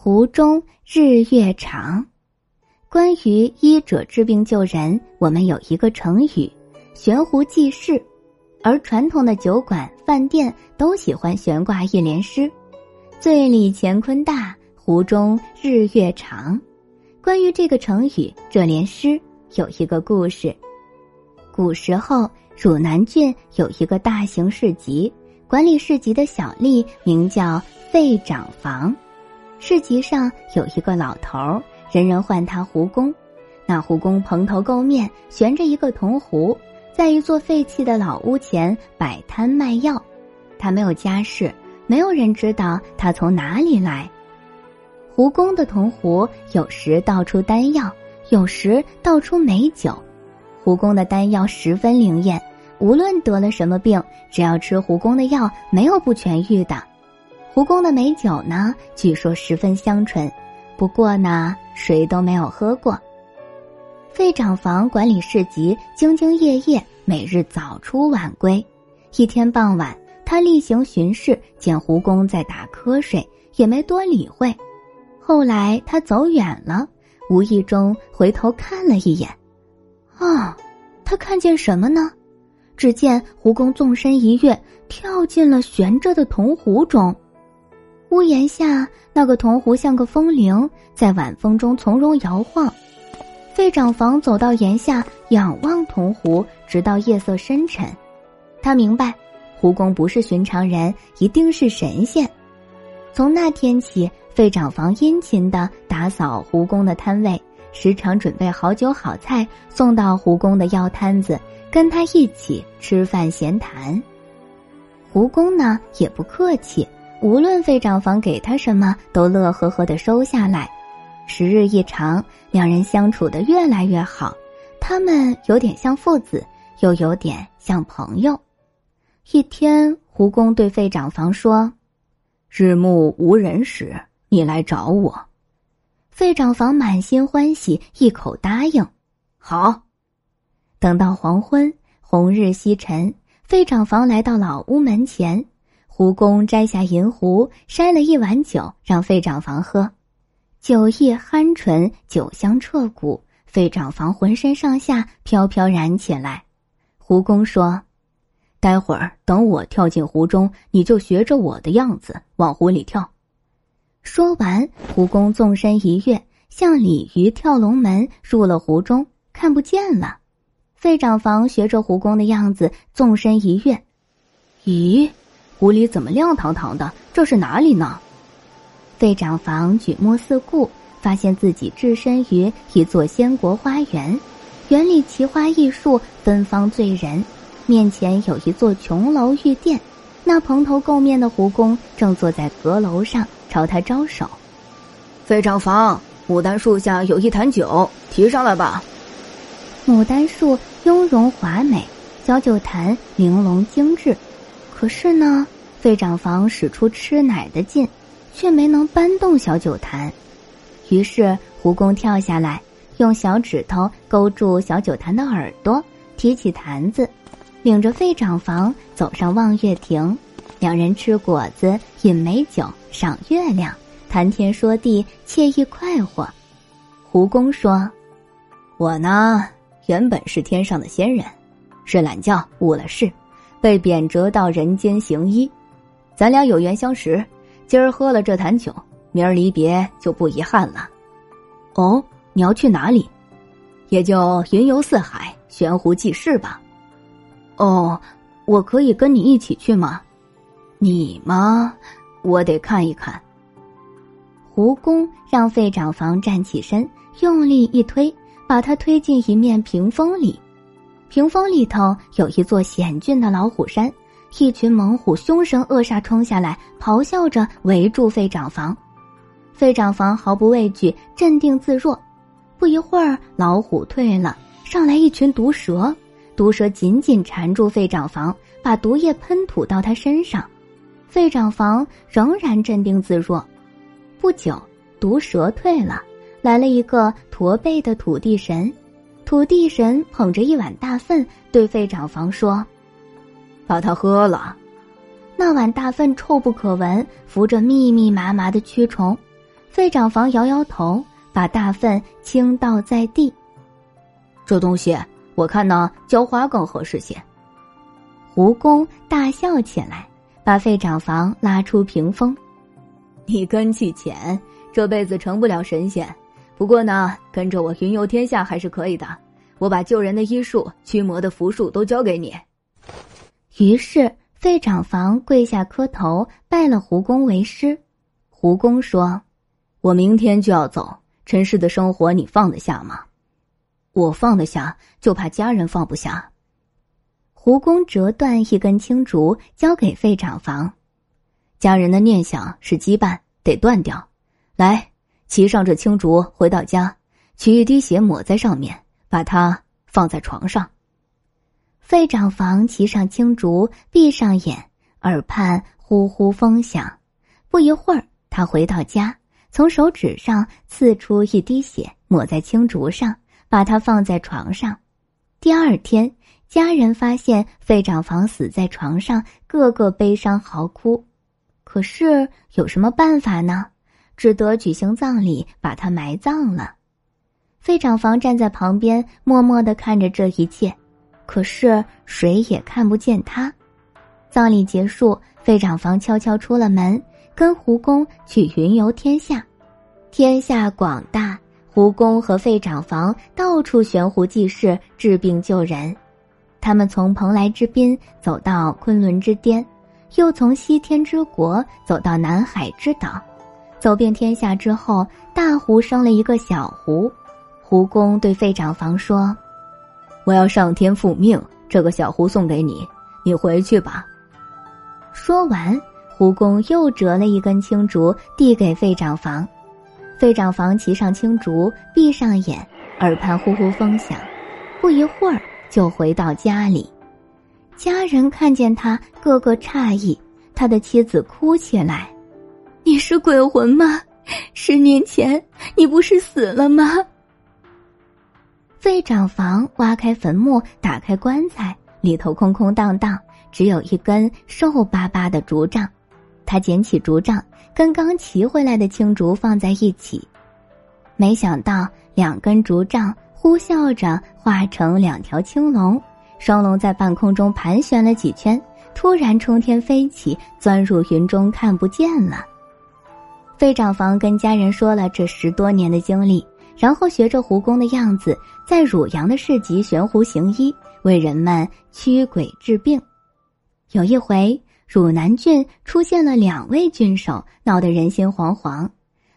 湖中日月长。关于医者治病救人，我们有一个成语“悬壶济世”，而传统的酒馆、饭店都喜欢悬挂一联诗：“醉里乾坤大，湖中日月长。”关于这个成语，这联诗有一个故事。古时候，汝南郡有一个大型市集，管理市集的小吏名叫费长房。市集上有一个老头儿，人人唤他胡公。那胡公蓬头垢面，悬着一个铜壶，在一座废弃的老屋前摆摊卖药。他没有家世，没有人知道他从哪里来。胡公的铜壶有时倒出丹药，有时倒出美酒。胡公的丹药十分灵验，无论得了什么病，只要吃胡公的药，没有不痊愈的。胡公的美酒呢，据说十分香醇，不过呢，谁都没有喝过。费长房管理市集，兢兢业业，每日早出晚归。一天傍晚，他例行巡视，见胡公在打瞌睡，也没多理会。后来他走远了，无意中回头看了一眼，啊，他看见什么呢？只见胡公纵身一跃，跳进了悬着的铜壶中。屋檐下那个铜壶像个风铃，在晚风中从容摇晃。费长房走到檐下，仰望铜壶，直到夜色深沉。他明白，胡公不是寻常人，一定是神仙。从那天起，费长房殷勤的打扫胡公的摊位，时常准备好酒好菜送到胡公的药摊子，跟他一起吃饭闲谈。胡公呢，也不客气。无论费长房给他什么，都乐呵呵的收下来。时日一长，两人相处的越来越好。他们有点像父子，又有点像朋友。一天，胡公对费长房说：“日暮无人时，你来找我。”费长房满心欢喜，一口答应：“好。”等到黄昏，红日西沉，费长房来到老屋门前。胡公摘下银壶，筛了一碗酒，让费长房喝。酒意酣醇，酒香彻骨，费长房浑身上下飘飘然起来。胡公说：“待会儿等我跳进湖中，你就学着我的样子往湖里跳。”说完，胡公纵身一跃，像鲤鱼跳龙门，入了湖中，看不见了。费长房学着胡公的样子，纵身一跃，咦？湖里怎么亮堂堂的？这是哪里呢？费长房举目四顾，发现自己置身于一座仙国花园，园里奇花异树，芬芳醉人。面前有一座琼楼玉殿，那蓬头垢面的胡公正坐在阁楼上，朝他招手。费长房，牡丹树下有一坛酒，提上来吧。牡丹树雍容华美，小酒坛玲珑精致。可是呢，费长房使出吃奶的劲，却没能搬动小酒坛。于是胡公跳下来，用小指头勾住小酒坛的耳朵，提起坛子，领着费长房走上望月亭。两人吃果子，饮美酒，赏月亮，谈天说地，惬意快活。胡公说：“我呢，原本是天上的仙人，睡懒觉误了事。”被贬谪到人间行医，咱俩有缘相识，今儿喝了这坛酒，明儿离别就不遗憾了。哦，你要去哪里？也就云游四海，悬壶济世吧。哦，我可以跟你一起去吗？你吗？我得看一看。胡公让费长房站起身，用力一推，把他推进一面屏风里。屏风里头有一座险峻的老虎山，一群猛虎凶神恶煞冲下来，咆哮着围住费长房。费长房毫不畏惧，镇定自若。不一会儿，老虎退了，上来一群毒蛇，毒蛇紧紧缠住费长房，把毒液喷吐到他身上。费长房仍然镇定自若。不久，毒蛇退了，来了一个驼背的土地神。土地神捧着一碗大粪，对费长房说：“把它喝了。”那碗大粪臭不可闻，浮着密密麻麻的蛆虫。费长房摇摇头，把大粪倾倒在地。这东西我看呢，浇花更合适些。胡公大笑起来，把费长房拉出屏风。你根气浅，这辈子成不了神仙。不过呢，跟着我云游天下还是可以的。我把救人的医术、驱魔的符术都交给你。于是费长房跪下磕头，拜了胡公为师。胡公说：“我明天就要走，尘世的生活你放得下吗？”我放得下，就怕家人放不下。胡公折断一根青竹，交给费长房。家人的念想是羁绊，得断掉。来，骑上这青竹，回到家，取一滴血抹在上面，把它放在床上。费长房骑上青竹，闭上眼，耳畔呼呼风响。不一会儿，他回到家，从手指上刺出一滴血，抹在青竹上。把它放在床上，第二天，家人发现费长房死在床上，个个悲伤嚎哭。可是有什么办法呢？只得举行葬礼，把他埋葬了。费长房站在旁边，默默的看着这一切，可是谁也看不见他。葬礼结束，费长房悄悄出了门，跟胡公去云游天下。天下广大。胡公和费长房到处悬壶济世、治病救人，他们从蓬莱之滨走到昆仑之巅，又从西天之国走到南海之岛，走遍天下之后，大湖生了一个小湖。胡公对费长房说：“我要上天复命，这个小湖送给你，你回去吧。”说完，胡公又折了一根青竹递给费长房。费长房骑上青竹，闭上眼，耳畔呼呼风响，不一会儿就回到家里。家人看见他，个个诧异。他的妻子哭起来：“你是鬼魂吗？十年前你不是死了吗？”费长房挖开坟墓，打开棺材，里头空空荡荡，只有一根瘦巴巴的竹杖。他捡起竹杖。跟刚骑回来的青竹放在一起，没想到两根竹杖呼啸着化成两条青龙，双龙在半空中盘旋了几圈，突然冲天飞起，钻入云中看不见了。费长房跟家人说了这十多年的经历，然后学着胡公的样子，在汝阳的市集悬壶行医，为人们驱鬼治病。有一回。汝南郡出现了两位郡守，闹得人心惶惶。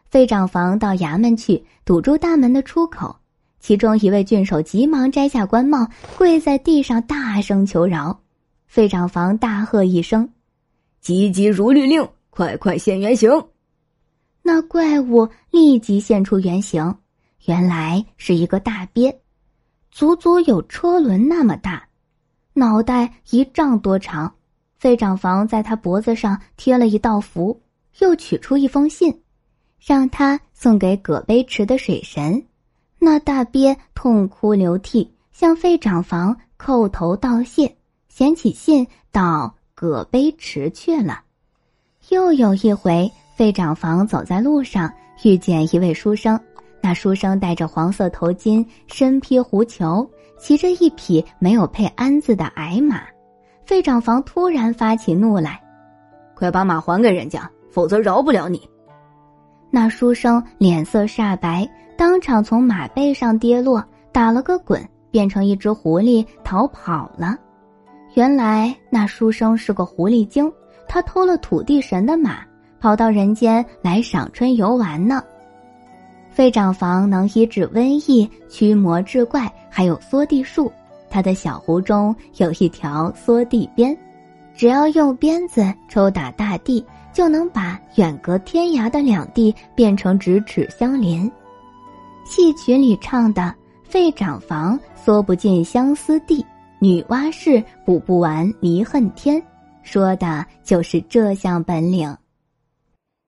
费长房到衙门去堵住大门的出口，其中一位郡守急忙摘下官帽，跪在地上大声求饶。费长房大喝一声：“急急如律令，快快现原形！”那怪物立即现出原形，原来是一个大鳖，足足有车轮那么大，脑袋一丈多长。费长房在他脖子上贴了一道符，又取出一封信，让他送给葛碑池的水神。那大鳖痛哭流涕，向费长房叩头道谢，捡起信到葛碑池去了。又有一回，费长房走在路上，遇见一位书生。那书生戴着黄色头巾，身披狐裘，骑着一匹没有配鞍子的矮马。费长房突然发起怒来：“快把马还给人家，否则饶不了你！”那书生脸色煞白，当场从马背上跌落，打了个滚，变成一只狐狸逃跑了。原来那书生是个狐狸精，他偷了土地神的马，跑到人间来赏春游玩呢。费长房能医治瘟疫、驱魔治怪，还有缩地术。他的小湖中有一条缩地鞭，只要用鞭子抽打大地，就能把远隔天涯的两地变成咫尺相连。戏曲里唱的“费长房缩不尽相思地，女娲氏补不完离恨天”，说的就是这项本领。